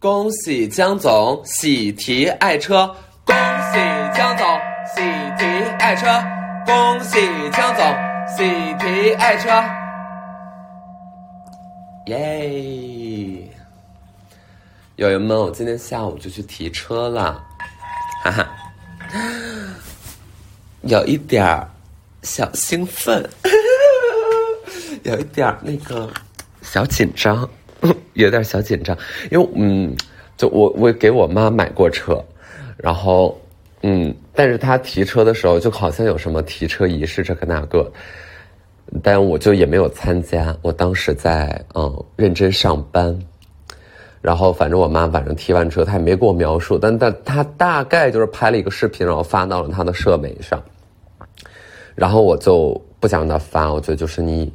恭喜江总喜提爱车，恭喜江总喜提爱车，恭喜江总喜提爱车，耶！友友们，我今天下午就去提车了，哈哈，有一点儿小兴奋，有一点儿那个小紧张。有点小紧张，因为嗯，就我我给我妈买过车，然后嗯，但是她提车的时候就好像有什么提车仪式这个那个，但我就也没有参加。我当时在嗯认真上班，然后反正我妈晚上提完车，她也没给我描述，但但她大概就是拍了一个视频，然后发到了她的社媒上，然后我就不想让她发，我觉得就是你。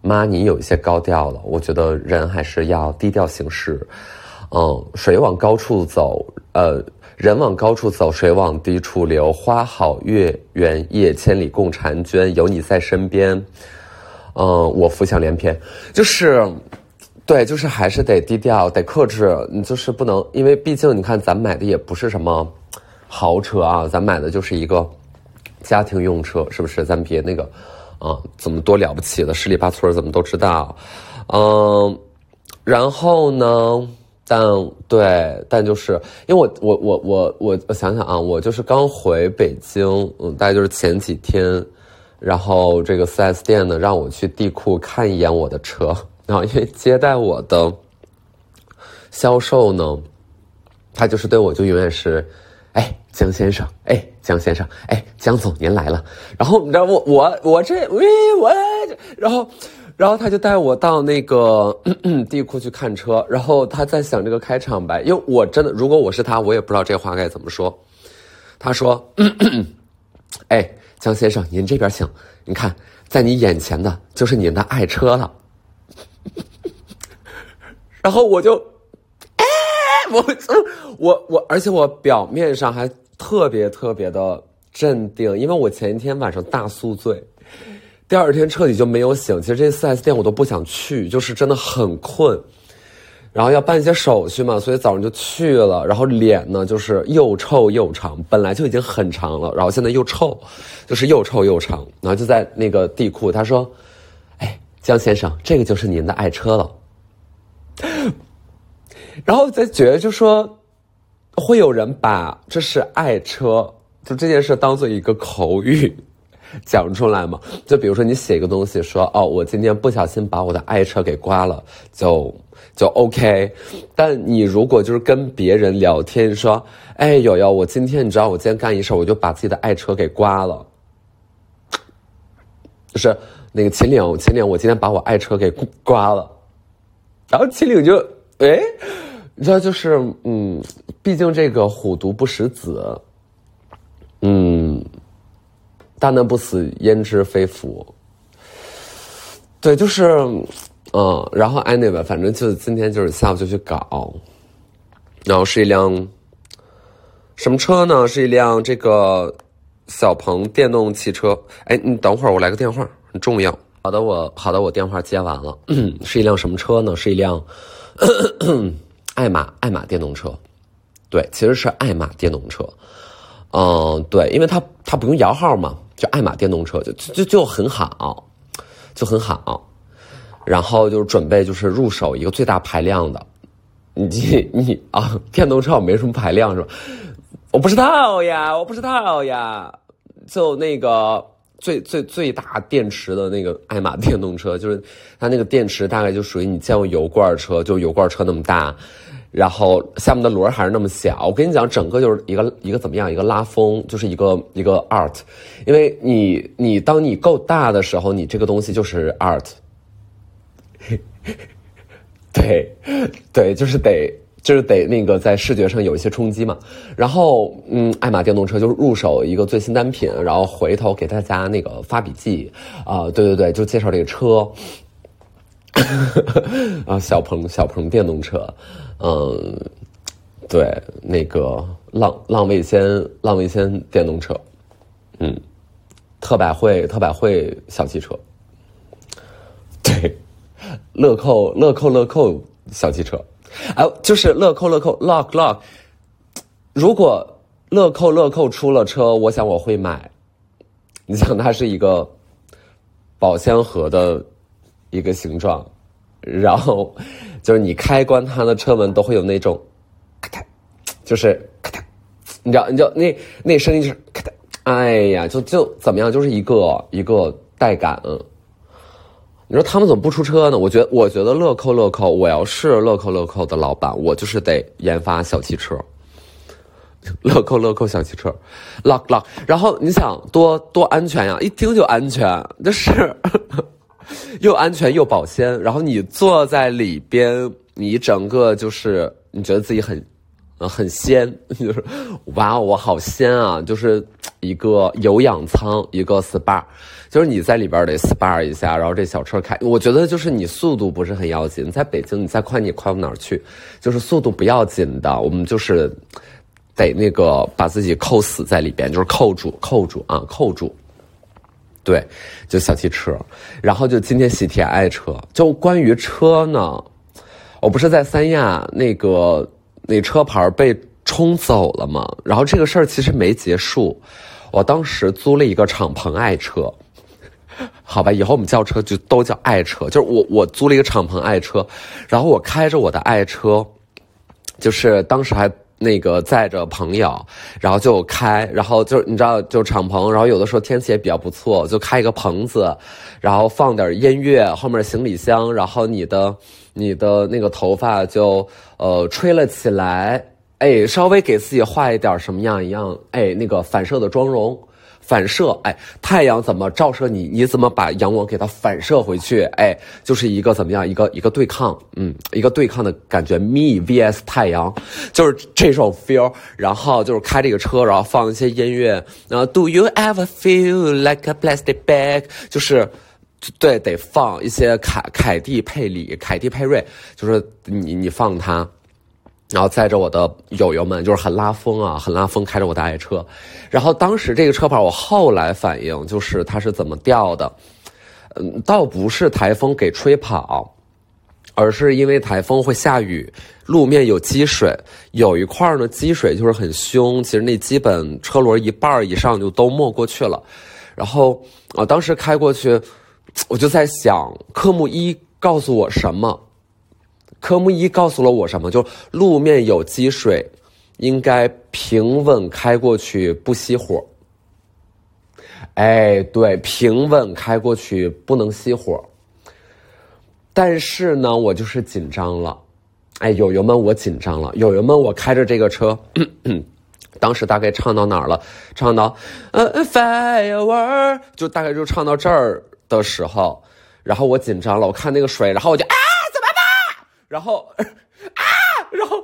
妈，你有一些高调了。我觉得人还是要低调行事。嗯，水往高处走，呃，人往高处走，水往低处流。花好月圆夜，千里共婵娟。有你在身边，嗯，我浮想联翩。就是，对，就是还是得低调，得克制。你就是不能，因为毕竟你看，咱买的也不是什么豪车啊，咱买的就是一个家庭用车，是不是？咱别那个。啊，怎么多了不起的，十里八村怎么都知道，嗯，然后呢？但对，但就是因为我我我我我我想想啊，我就是刚回北京，嗯，大概就是前几天，然后这个四 S 店呢让我去地库看一眼我的车，然后因为接待我的销售呢，他就是对我就永远是。哎，江先生，哎，江先生，哎，江总您来了。然后你知道我我我这喂我，然后然后他就带我到那个 地库去看车。然后他在想这个开场白，因为我真的如果我是他，我也不知道这话该怎么说。他说：“ 哎，江先生，您这边请。你看，在你眼前的就是您的爱车了。”然后我就。我我我，而且我表面上还特别特别的镇定，因为我前一天晚上大宿醉，第二天彻底就没有醒。其实这四 S 店我都不想去，就是真的很困，然后要办一些手续嘛，所以早上就去了。然后脸呢，就是又臭又长，本来就已经很长了，然后现在又臭，就是又臭又长。然后就在那个地库，他说：“哎，江先生，这个就是您的爱车了。”然后再觉得，就说会有人把这是爱车，就这件事当做一个口语 讲出来嘛？就比如说你写一个东西，说哦，我今天不小心把我的爱车给刮了，就就 OK。但你如果就是跟别人聊天，说哎，友友，我今天你知道我今天干一事，我就把自己的爱车给刮了，就是那个秦岭，秦岭，我今天把我爱车给刮了，然后秦岭就哎。你知道，就是嗯，毕竟这个虎毒不食子，嗯，大难不死焉知非福？对，就是嗯，然后 anyway，反正就今天就是下午就去搞，然后是一辆什么车呢？是一辆这个小鹏电动汽车。哎，你等会儿，我来个电话，很重要。好的，我好的，我电话接完了。是一辆什么车呢？是一辆。爱玛爱玛电动车，对，其实是爱玛电动车，嗯，对，因为它它不用摇号嘛，就爱玛电动车就就就很好，就很好，然后就是准备就是入手一个最大排量的，你 你啊，电动车没什么排量是吧？我不知道呀，我不知道呀，就那个最最最大电池的那个爱玛电动车，就是它那个电池大概就属于你见过油罐车，就油罐车那么大。然后下面的轮还是那么小，我跟你讲，整个就是一个一个怎么样，一个拉风，就是一个一个 art，因为你你当你够大的时候，你这个东西就是 art，对对，就是得就是得那个在视觉上有一些冲击嘛。然后嗯，爱玛电动车就是入手一个最新单品，然后回头给大家那个发笔记。啊，对对对，就介绍这个车。啊，小鹏小鹏电动车，嗯，对，那个浪浪味仙浪味仙电动车，嗯，特百惠特百惠小汽车，对，乐扣乐扣乐扣小汽车，哎，就是乐扣乐扣 lock lock。如果乐扣乐扣出了车，我想我会买。你想，它是一个保鲜盒的一个形状，然后就是你开关它的车门都会有那种咔嗒，就是咔嗒，你知道，你知道那那声音就是咔嗒，哎呀，就就怎么样，就是一个一个带感。你说他们怎么不出车呢？我觉得，我觉得乐扣乐扣，我要是乐扣乐扣的老板，我就是得研发小汽车。乐扣乐扣小汽车，lock lock。然后你想多多安全呀？一听就安全，就是又安全又保鲜。然后你坐在里边，你整个就是你觉得自己很很仙，就是哇，我好仙啊！就是一个有氧舱，一个 SPA，就是你在里边得 SPA 一下。然后这小车开，我觉得就是你速度不是很要紧。在北京，你再快你快不哪去？就是速度不要紧的，我们就是。得那个把自己扣死在里边，就是扣住，扣住啊，扣住。对，就小汽车，然后就今天喜提爱车。就关于车呢，我不是在三亚那个那车牌被冲走了嘛？然后这个事儿其实没结束，我当时租了一个敞篷爱车，好吧，以后我们叫车就都叫爱车。就是我我租了一个敞篷爱车，然后我开着我的爱车，就是当时还。那个载着朋友，然后就开，然后就你知道，就敞篷，然后有的时候天气也比较不错，就开一个棚子，然后放点音乐，后面行李箱，然后你的你的那个头发就呃吹了起来，哎，稍微给自己画一点什么样一样，哎，那个反射的妆容。反射，哎，太阳怎么照射你？你怎么把阳光给它反射回去？哎，就是一个怎么样？一个一个对抗，嗯，一个对抗的感觉。Me vs 太阳，就是这种 feel。然后就是开这个车，然后放一些音乐。然后 Do you ever feel like a plastic bag？就是，对，得放一些凯凯蒂佩里、凯蒂佩瑞，就是你你放它。然后载着我的友友们，就是很拉风啊，很拉风，开着我的爱车。然后当时这个车牌，我后来反应就是它是怎么掉的，嗯，倒不是台风给吹跑，而是因为台风会下雨，路面有积水，有一块呢积水就是很凶，其实那基本车轮一半以上就都没过去了。然后啊，当时开过去，我就在想，科目一告诉我什么？科目一告诉了我什么？就路面有积水，应该平稳开过去，不熄火。哎，对，平稳开过去不能熄火。但是呢，我就是紧张了。哎，友友们，我紧张了。友友们，我开着这个车，当时大概唱到哪儿了？唱到呃，firework，就大概就唱到这儿的时候，然后我紧张了。我看那个水，然后我就啊。然后 啊，然后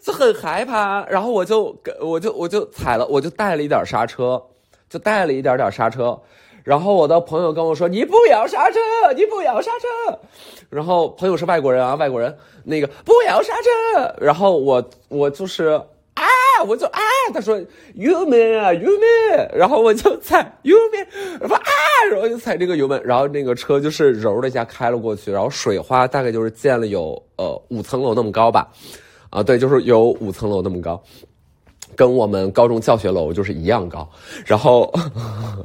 就很害怕，然后我就我就我就踩了，我就带了一点刹车，就带了一点点刹车。然后我的朋友跟我说：“你不要刹车，你不要刹车。”然后朋友是外国人啊，外国人那个不要刹车。然后我我就是，我就啊，他说 “you man 啊，you man”，然后我就踩 “you man”，说啊。然后就踩这个油门，然后那个车就是揉了一下开了过去，然后水花大概就是溅了有呃五层楼那么高吧，啊对，就是有五层楼那么高，跟我们高中教学楼就是一样高，然后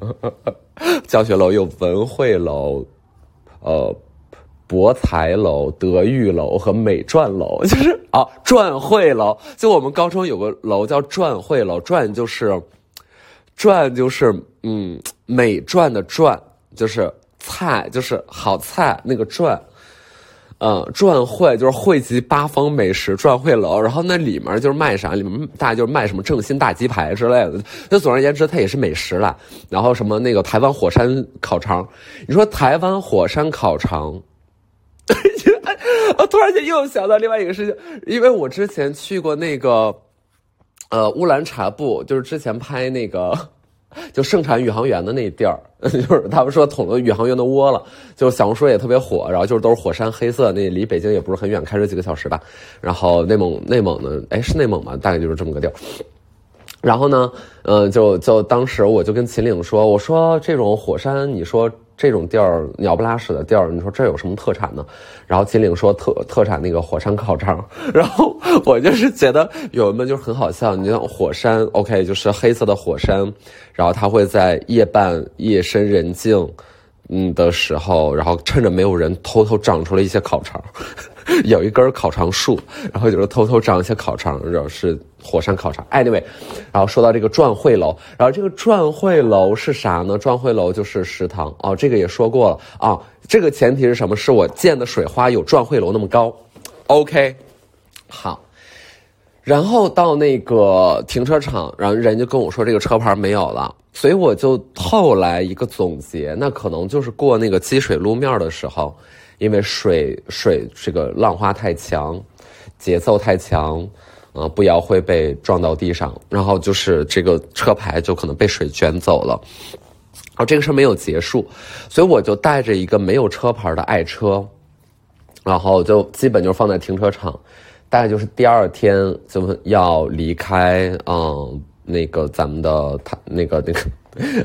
教学楼有文汇楼，呃博才楼、德育楼和美传楼，就是啊传汇楼，就我们高中有个楼叫传汇楼，传就是。传就是嗯，美传的传就是菜，就是好菜那个传，嗯，转会就是汇集八方美食转会楼，然后那里面就是卖啥，里面大概就是卖什么正新大鸡排之类的。那总而言之，它也是美食了。然后什么那个台湾火山烤肠，你说台湾火山烤肠，我突然间又想到另外一个事情，因为我之前去过那个。呃，乌兰察布就是之前拍那个，就盛产宇航员的那地儿，就是他们说捅了宇航员的窝了，就小红书也特别火，然后就是都是火山黑色，那离北京也不是很远，开车几个小时吧。然后内蒙内蒙的，哎，是内蒙吗？大概就是这么个地儿。然后呢，嗯，就就当时我就跟秦岭说，我说这种火山，你说这种地儿鸟不拉屎的地儿，你说这有什么特产呢？然后金领说特特产那个火山烤肠，然后我就是觉得友们就很好笑。你像火山，OK，就是黑色的火山，然后它会在夜半夜深人静，嗯的时候，然后趁着没有人，偷偷长出了一些烤肠。有一根烤肠树，然后就是偷偷长一些烤肠，然后是火山烤肠。Anyway，然后说到这个转会楼，然后这个转会楼是啥呢？转会楼就是食堂哦，这个也说过了啊。这个前提是什么？是我建的水花有转会楼那么高。OK，好。然后到那个停车场，然后人就跟我说这个车牌没有了，所以我就后来一个总结，那可能就是过那个积水路面的时候。因为水水这个浪花太强，节奏太强，呃，不要会被撞到地上，然后就是这个车牌就可能被水卷走了。哦，这个事儿没有结束，所以我就带着一个没有车牌的爱车，然后就基本就放在停车场，大概就是第二天就要离开，嗯，那个咱们的他那个那个。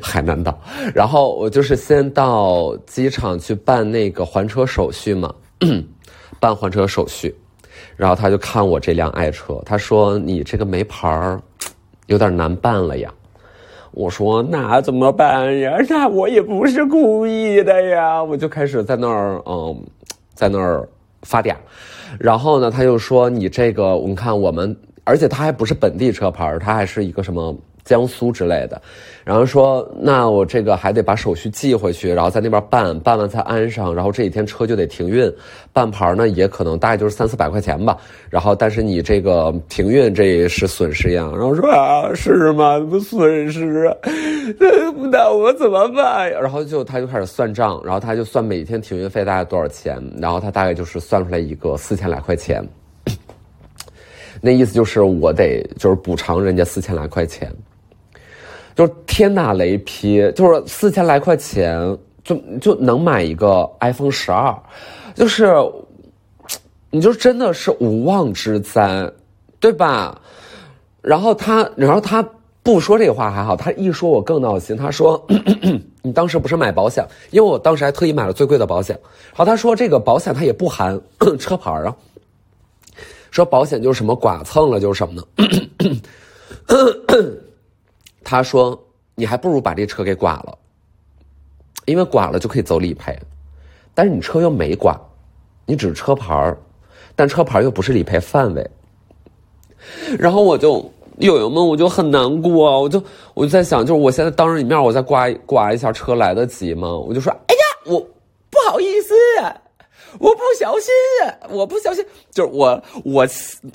海南岛，然后我就是先到机场去办那个还车手续嘛，办还车手续，然后他就看我这辆爱车，他说你这个没牌儿，有点难办了呀。我说那怎么办呀？那我也不是故意的呀。我就开始在那儿嗯，在那儿发嗲，然后呢，他就说你这个，你看我们，而且他还不是本地车牌他还是一个什么。江苏之类的，然后说那我这个还得把手续寄回去，然后在那边办，办完才安上，然后这几天车就得停运，办牌呢也可能大概就是三四百块钱吧，然后但是你这个停运这也是损失呀，然后说啊是吗？不损失啊，那我怎么办呀？然后就他就开始算账，然后他就算每天停运费大概多少钱，然后他大概就是算出来一个四千来块钱，那意思就是我得就是补偿人家四千来块钱。就是天打雷劈，就是四千来块钱就就能买一个 iPhone 十二，就是，你就真的是无妄之灾，对吧？然后他，然后他不说这话还好，他一说我更闹心。他说：“ 你当时不是买保险？因为我当时还特意买了最贵的保险。好，他说这个保险它也不含 车牌啊，说保险就是什么剐蹭了就是什么呢？” 他说：“你还不如把这车给剐了，因为剐了就可以走理赔，但是你车又没剐，你只是车牌儿，但车牌又不是理赔范围。然后我就友友们，我就很难过，我就我就在想，就是我现在当着你面，我再刮刮一下车来得及吗？我就说，哎呀，我不好意思，我不小心，我不小心，就是我我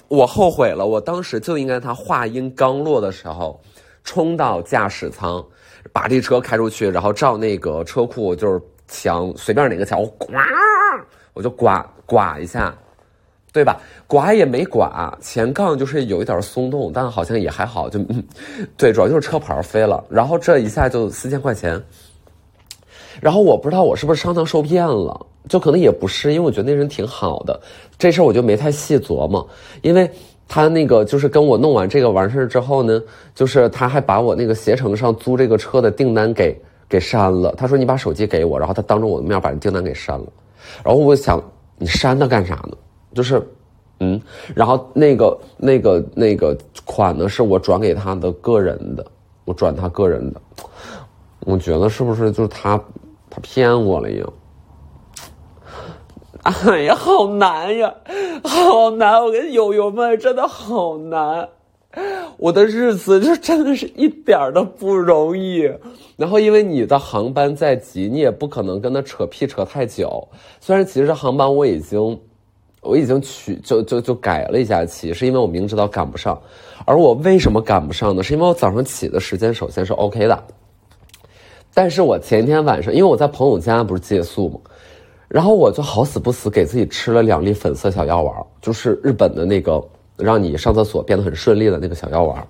我后悔了，我当时就应该他话音刚落的时候。”冲到驾驶舱，把这车开出去，然后照那个车库就是墙，随便哪个墙，我刮，我就刮刮一下，对吧？刮也没刮，前杠就是有一点松动，但好像也还好，就 对，主要就是车牌飞了。然后这一下就四千块钱，然后我不知道我是不是上当受骗了，就可能也不是，因为我觉得那人挺好的，这事儿我就没太细琢磨，因为。他那个就是跟我弄完这个完事之后呢，就是他还把我那个携程上租这个车的订单给给删了。他说你把手机给我，然后他当着我的面把订单给删了。然后我想你删它干啥呢？就是，嗯，然后那个那个那个款呢是我转给他的个人的，我转他个人的。我觉得是不是就是他他骗我了呀？哎呀，好难呀，好难！我跟友友们真的好难，我的日子就真的是一点都不容易。然后因为你的航班在即，你也不可能跟他扯屁扯太久。虽然其实航班我已经我已经取就就就改了一下期，是因为我明知道赶不上。而我为什么赶不上呢？是因为我早上起的时间首先是 OK 的，但是我前一天晚上因为我在朋友家不是借宿吗？然后我就好死不死给自己吃了两粒粉色小药丸，就是日本的那个让你上厕所变得很顺利的那个小药丸。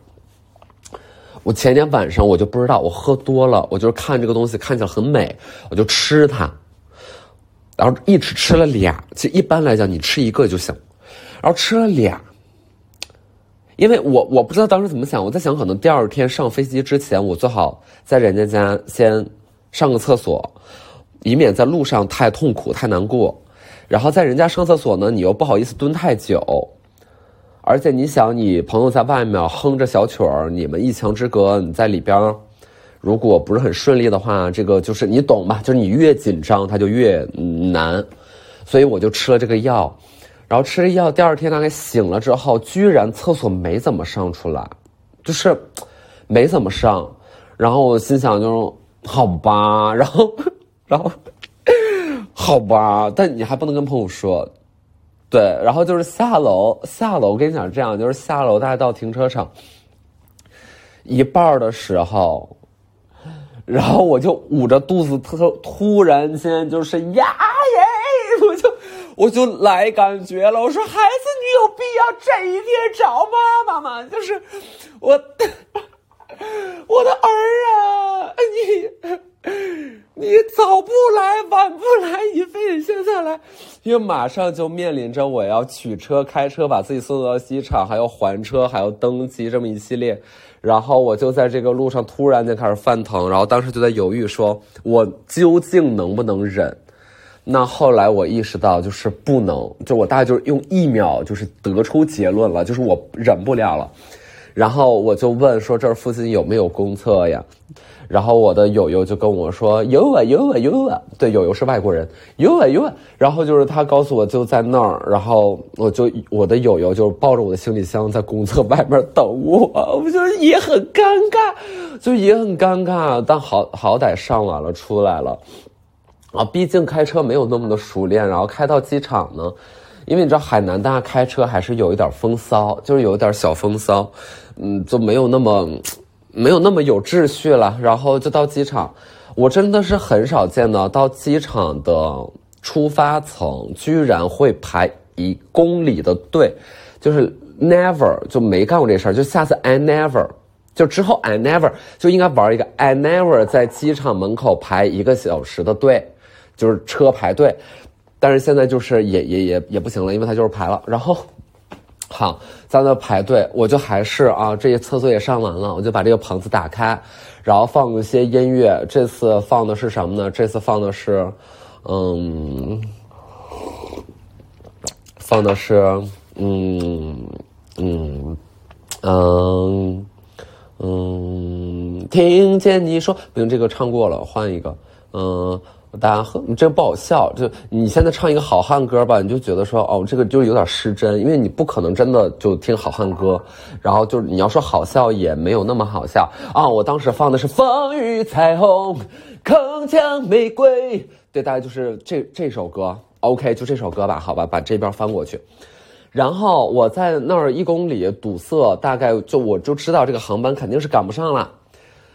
我前天晚上我就不知道，我喝多了，我就是看这个东西看起来很美，我就吃它，然后一直吃了俩。其实一般来讲，你吃一个就行，然后吃了俩，因为我我不知道当时怎么想，我在想可能第二天上飞机之前，我最好在人家家先上个厕所。以免在路上太痛苦太难过。然后在人家上厕所呢，你又不好意思蹲太久。而且你想，你朋友在外面哼着小曲儿，你们一墙之隔，你在里边，如果不是很顺利的话，这个就是你懂吧？就是你越紧张，它就越难。所以我就吃了这个药，然后吃了药，第二天大概醒了之后，居然厕所没怎么上出来，就是没怎么上。然后我心想，就是好吧，然后，然后，好吧，但你还不能跟朋友说。对，然后就是下楼，下楼。我跟你讲，这样就是下楼，大概到停车场一半的时候，然后我就捂着肚子，突突然间就是呀耶，我就我就来感觉了。我说孩子，你有必要这一天找妈妈吗？就是我，我的儿啊，你。你早不来，晚不来，你非得现在来，因为马上就面临着我要取车、开车把自己送到机场，还要还车，还要登机这么一系列，然后我就在这个路上突然间开始犯疼，然后当时就在犹豫，说我究竟能不能忍？那后来我意识到就是不能，就我大概就是用一秒就是得出结论了，就是我忍不了了，然后我就问说这儿附近有没有公厕呀？然后我的友友就跟我说有啊有啊有啊，对，友友是外国人，有啊有啊。然后就是他告诉我就在那儿，然后我就我的友友就抱着我的行李箱在公厕外面等我，我就也很尴尬，就也很尴尬。但好好歹上完了出来了，啊，毕竟开车没有那么的熟练，然后开到机场呢，因为你知道海南大家开车还是有一点风骚，就是有一点小风骚，嗯，就没有那么。没有那么有秩序了，然后就到机场，我真的是很少见到到机场的出发层居然会排一公里的队，就是 never 就没干过这事儿，就下次 I never，就之后 I never 就应该玩一个 I never 在机场门口排一个小时的队，就是车排队，但是现在就是也也也也不行了，因为他就是排了，然后。好，在那排队，我就还是啊，这些厕所也上完了，我就把这个棚子打开，然后放一些音乐。这次放的是什么呢？这次放的是，嗯，放的是，嗯嗯嗯嗯，听见你说，不行，这个唱过了，换一个，嗯。大家喝，这不好笑。就你现在唱一个好汉歌吧，你就觉得说，哦，这个就有点失真，因为你不可能真的就听好汉歌。然后就是你要说好笑，也没有那么好笑啊。我当时放的是风雨彩虹，铿锵玫瑰。对，大概就是这这首歌。OK，就这首歌吧，好吧，把这边翻过去。然后我在那儿一公里堵塞，大概就我就知道这个航班肯定是赶不上了。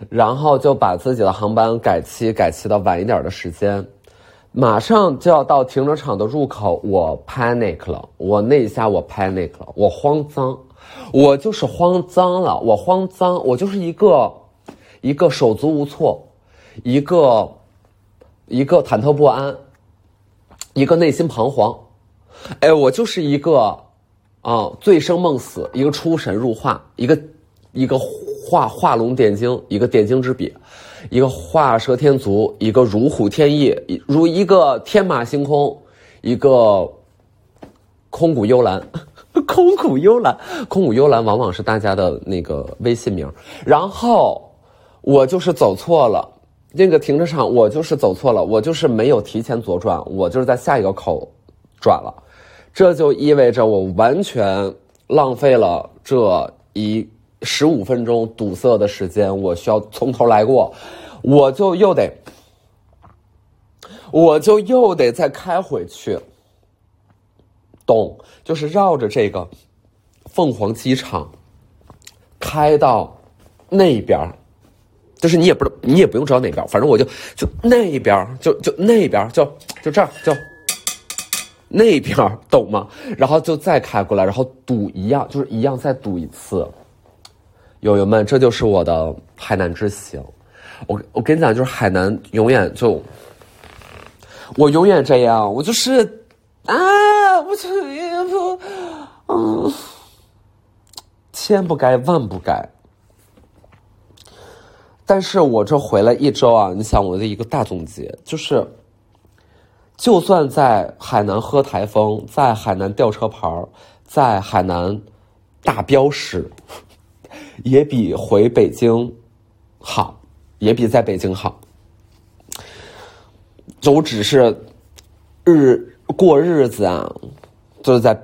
然后就把自己的航班改期，改期到晚一点的时间，马上就要到停车场的入口，我 panic 了，我那一下我 panic 了，我慌张，我就是慌张了，我慌张，我就是一个一个手足无措，一个一个忐忑不安，一个内心彷徨，哎，我就是一个啊醉生梦死，一个出神入化，一个一个。画画龙点睛，一个点睛之笔；一个画蛇添足，一个如虎添翼，如一个天马行空，一个空谷幽兰。空谷幽兰，空谷幽兰往往是大家的那个微信名。然后我就是走错了，那个停车场我就是走错了，我就是没有提前左转，我就是在下一个口转了，这就意味着我完全浪费了这一。十五分钟堵塞的时间，我需要从头来过，我就又得，我就又得再开回去，懂？就是绕着这个凤凰机场开到那边就是你也不你也不用知道哪边，反正我就就那边就就那边就就这儿就那边懂吗？然后就再开过来，然后堵一样，就是一样再堵一次。友友们，这就是我的海南之行。我我跟你讲，就是海南永远就，我永远这样，我就是啊，我就不，嗯，千不该万不该。但是我这回来一周啊，你想我的一个大总结就是，就算在海南喝台风，在海南吊车牌在海南大标识，也比回北京好，也比在北京好。就我只是日过日子啊，就是在。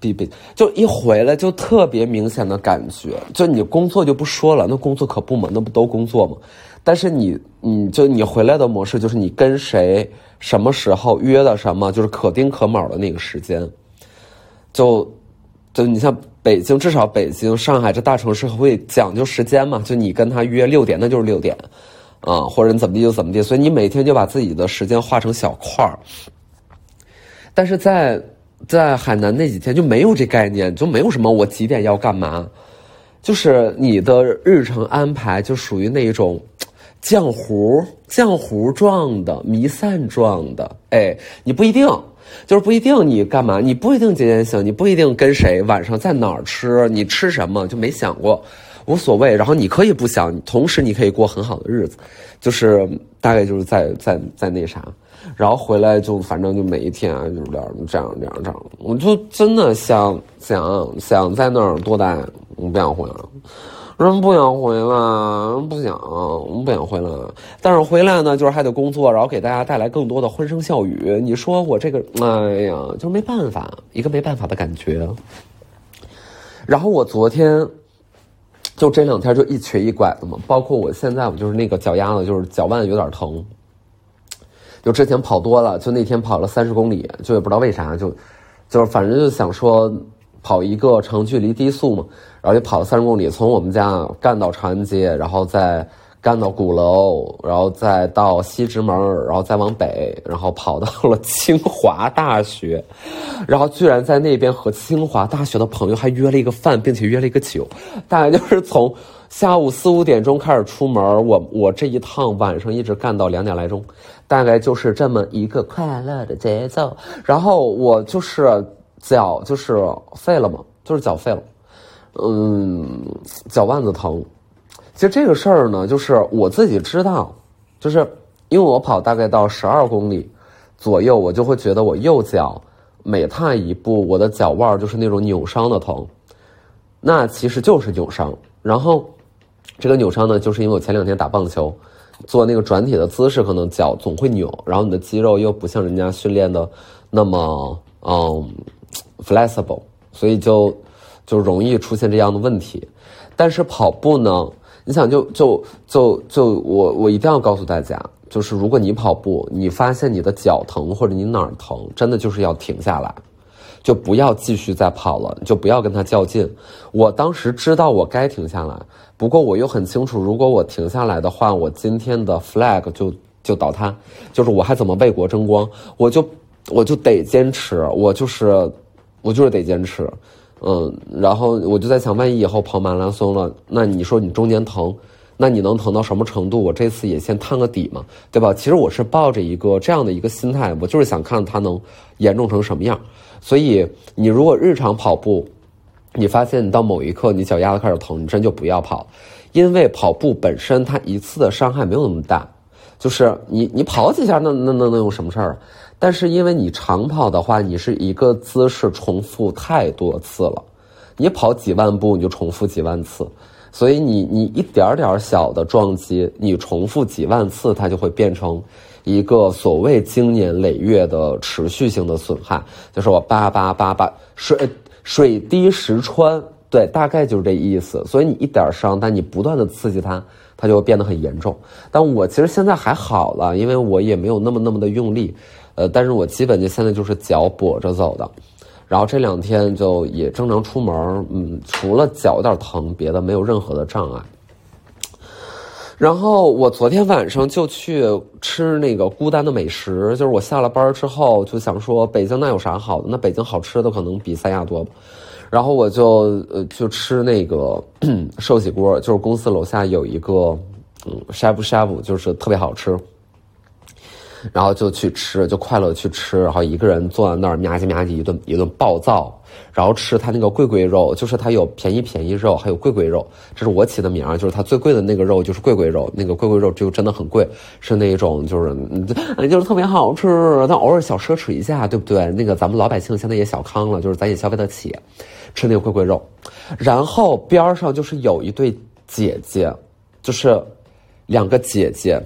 比比就一回来就特别明显的感觉，就你工作就不说了，那工作可不嘛，那不都工作嘛？但是你，你就你回来的模式就是你跟谁什么时候约的什么，就是可丁可卯的那个时间，就就你像北京，至少北京、上海这大城市会讲究时间嘛，就你跟他约六点，那就是六点，啊，或者你怎么地就怎么地，所以你每天就把自己的时间划成小块儿，但是在。在海南那几天就没有这概念，就没有什么我几点要干嘛，就是你的日程安排就属于那一种浆糊浆糊状的弥散状的，哎，你不一定，就是不一定你干嘛，你不一定几点醒，你不一定跟谁晚上在哪儿吃，你吃什么就没想过，无所谓。然后你可以不想，同时你可以过很好的日子，就是大概就是在在在那啥。然后回来就反正就每一天啊，就是这样这样这样这样，我就真的想想想在那儿多待，我不想回来，人不想回来，不想，不想回来。但是回来呢，就是还得工作，然后给大家带来更多的欢声笑语。你说我这个，哎呀，就没办法，一个没办法的感觉。然后我昨天就这两天就一瘸一拐的嘛，包括我现在我就是那个脚丫子，就是脚腕有点疼。就之前跑多了，就那天跑了三十公里，就也不知道为啥，就，就是反正就想说跑一个长距离低速嘛，然后就跑了三十公里，从我们家干到长安街，然后再干到鼓楼，然后再到西直门，然后再往北，然后跑到了 清华大学，然后居然在那边和清华大学的朋友还约了一个饭，并且约了一个酒，大概就是从。下午四五点钟开始出门，我我这一趟晚上一直干到两点来钟，大概就是这么一个快乐的节奏。然后我就是脚就是废了嘛，就是脚废了，嗯，脚腕子疼。其实这个事儿呢，就是我自己知道，就是因为我跑大概到十二公里左右，我就会觉得我右脚每踏一步，我的脚腕就是那种扭伤的疼，那其实就是扭伤，然后。这个扭伤呢，就是因为我前两天打棒球，做那个转体的姿势，可能脚总会扭，然后你的肌肉又不像人家训练的那么嗯 flexible，所以就就容易出现这样的问题。但是跑步呢，你想就就就就我我一定要告诉大家，就是如果你跑步，你发现你的脚疼或者你哪儿疼，真的就是要停下来。就不要继续再跑了，就不要跟他较劲。我当时知道我该停下来，不过我又很清楚，如果我停下来的话，我今天的 flag 就就倒塌，就是我还怎么为国争光？我就我就得坚持，我就是我就是得坚持，嗯。然后我就在想，万一以后跑马拉松了，那你说你中间疼，那你能疼到什么程度？我这次也先探个底嘛，对吧？其实我是抱着一个这样的一个心态，我就是想看它能严重成什么样。所以，你如果日常跑步，你发现你到某一刻你脚丫子开始疼，你真就不要跑，因为跑步本身它一次的伤害没有那么大，就是你你跑几下那那那能有什么事儿？但是因为你长跑的话，你是一个姿势重复太多次了，你跑几万步你就重复几万次，所以你你一点点小的撞击，你重复几万次，它就会变成。一个所谓经年累月的持续性的损害，就是我叭叭叭叭水水滴石穿，对，大概就是这意思。所以你一点伤，但你不断的刺激它，它就会变得很严重。但我其实现在还好了，因为我也没有那么那么的用力，呃，但是我基本就现在就是脚跛着走的，然后这两天就也正常出门，嗯，除了脚有点疼，别的没有任何的障碍。然后我昨天晚上就去吃那个孤单的美食，就是我下了班之后就想说北京那有啥好的？那北京好吃的可能比三亚多。然后我就呃就吃那个 寿喜锅，就是公司楼下有一个嗯呷哺呷哺，就是特别好吃。然后就去吃，就快乐去吃，然后一个人坐在那儿吧唧吧唧一顿一顿暴躁，然后吃他那个贵贵肉，就是他有便宜便宜肉，还有贵贵肉，这是我起的名儿，就是他最贵的那个肉就是贵贵肉，那个贵贵肉就真的很贵，是那种就是就是特别好吃，但偶尔小奢侈一下，对不对？那个咱们老百姓现在也小康了，就是咱也消费得起，吃那个贵贵肉，然后边上就是有一对姐姐，就是两个姐姐。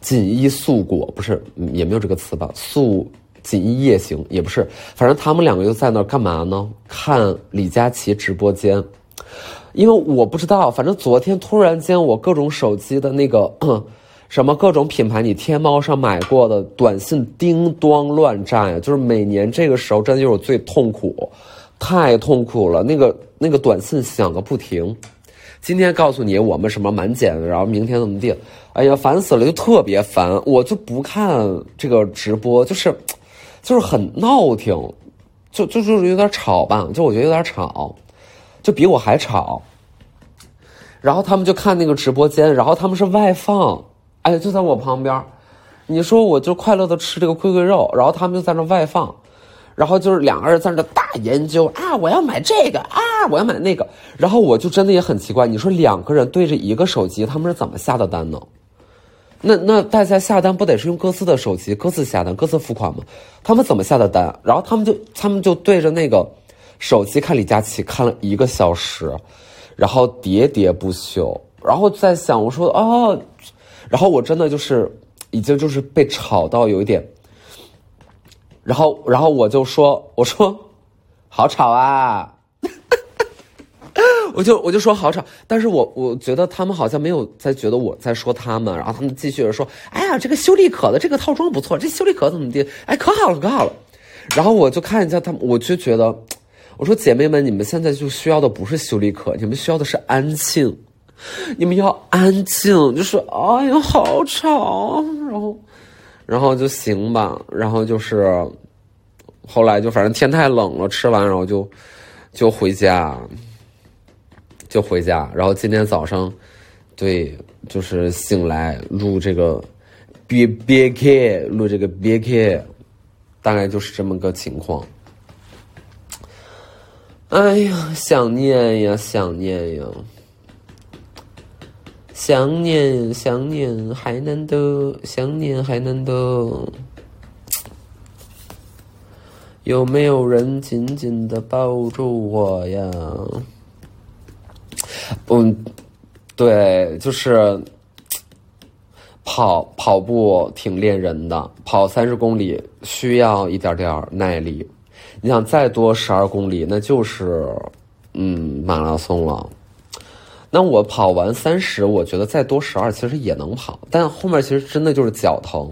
锦衣素裹不是也没有这个词吧？素锦衣夜行也不是，反正他们两个又在那儿干嘛呢？看李佳琦直播间，因为我不知道，反正昨天突然间我各种手机的那个什么各种品牌，你天猫上买过的短信叮咚乱炸呀！就是每年这个时候真的就是最痛苦，太痛苦了，那个那个短信响个不停。今天告诉你我们什么满减，然后明天怎么地？哎呀，烦死了，就特别烦，我就不看这个直播，就是，就是很闹挺，就就就是有点吵吧，就我觉得有点吵，就比我还吵。然后他们就看那个直播间，然后他们是外放，哎，就在我旁边。你说我就快乐的吃这个贵贵肉，然后他们就在那外放。然后就是两个人在那大研究啊，我要买这个啊，我要买那个。然后我就真的也很奇怪，你说两个人对着一个手机，他们是怎么下的单呢？那那大家下单不得是用各自的手机各自下单各自付款吗？他们怎么下的单？然后他们就他们就对着那个手机看李佳琦看了一个小时，然后喋喋不休。然后在想，我说哦，然后我真的就是已经就是被吵到有一点。然后，然后我就说：“我说，好吵啊！” 我就我就说好吵，但是我我觉得他们好像没有在觉得我在说他们，然后他们继续说：“哎呀，这个修丽可的这个套装不错，这修丽可怎么地？哎，可好了，可好了。”然后我就看一下他们，我就觉得，我说姐妹们，你们现在就需要的不是修丽可，你们需要的是安静，你们要安静，就是哎呀，好吵，然后。然后就行吧，然后就是，后来就反正天太冷了，吃完然后就就回家，就回家。然后今天早上，对，就是醒来录这个别别 K，录这个别 K，大概就是这么个情况。哎呀，想念呀，想念呀。想念，想念，还难得，想念还难得。有没有人紧紧的抱住我呀？嗯，对，就是跑跑步挺练人的，跑三十公里需要一点点耐力。你想再多十二公里，那就是嗯马拉松了。那我跑完三十，我觉得再多十二其实也能跑，但后面其实真的就是脚疼，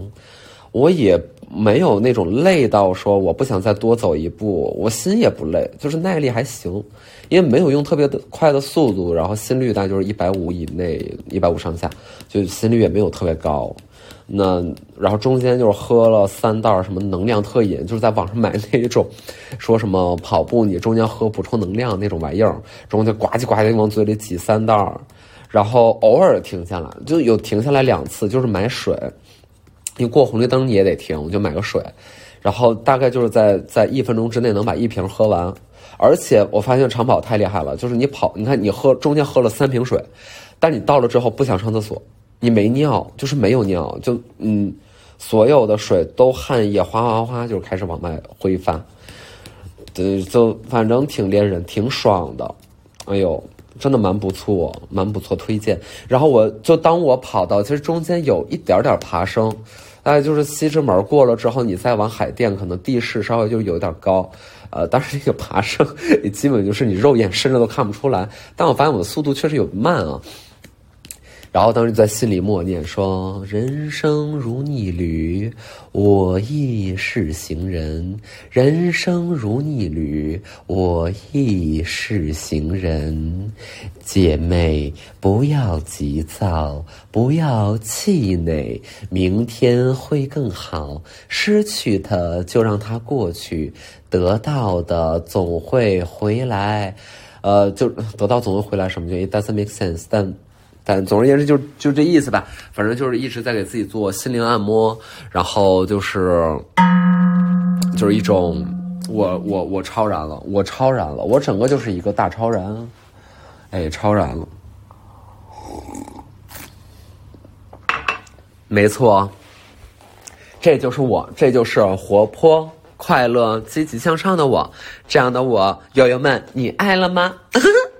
我也没有那种累到说我不想再多走一步，我心也不累，就是耐力还行，因为没有用特别的快的速度，然后心率大概就是一百五以内，一百五上下，就心率也没有特别高。那然后中间就是喝了三袋什么能量特饮，就是在网上买那种，说什么跑步你中间喝补充能量那种玩意儿，中间呱唧呱唧往嘴里挤三袋然后偶尔停下来，就有停下来两次，就是买水，你过红绿灯你也得停，我就买个水，然后大概就是在在一分钟之内能把一瓶喝完，而且我发现长跑太厉害了，就是你跑，你看你喝中间喝了三瓶水，但你到了之后不想上厕所。你没尿，就是没有尿，就嗯，所有的水都汗液哗哗哗就开始往外挥发，对，就反正挺练人，挺爽的，哎呦，真的蛮不错，蛮不错，推荐。然后我就当我跑到，其实中间有一点点爬升，大概就是西直门过了之后，你再往海淀，可能地势稍微就有点高，呃，但是这个爬升 基本就是你肉眼甚至都看不出来。但我发现我的速度确实有慢啊。然后当时在心里默念说：“人生如逆旅，我亦是行人。人生如逆旅，我亦是行人。姐妹，不要急躁，不要气馁，明天会更好。失去的就让它过去，得到的总会回来。呃，就得到总会回来，什么就 It doesn't make sense，但。”但总而言之就就这意思吧，反正就是一直在给自己做心灵按摩，然后就是就是一种我我我超然了，我超然了，我整个就是一个大超然，哎，超然了，没错，这就是我，这就是活泼、快乐、积极向上的我，这样的我，友友们，你爱了吗？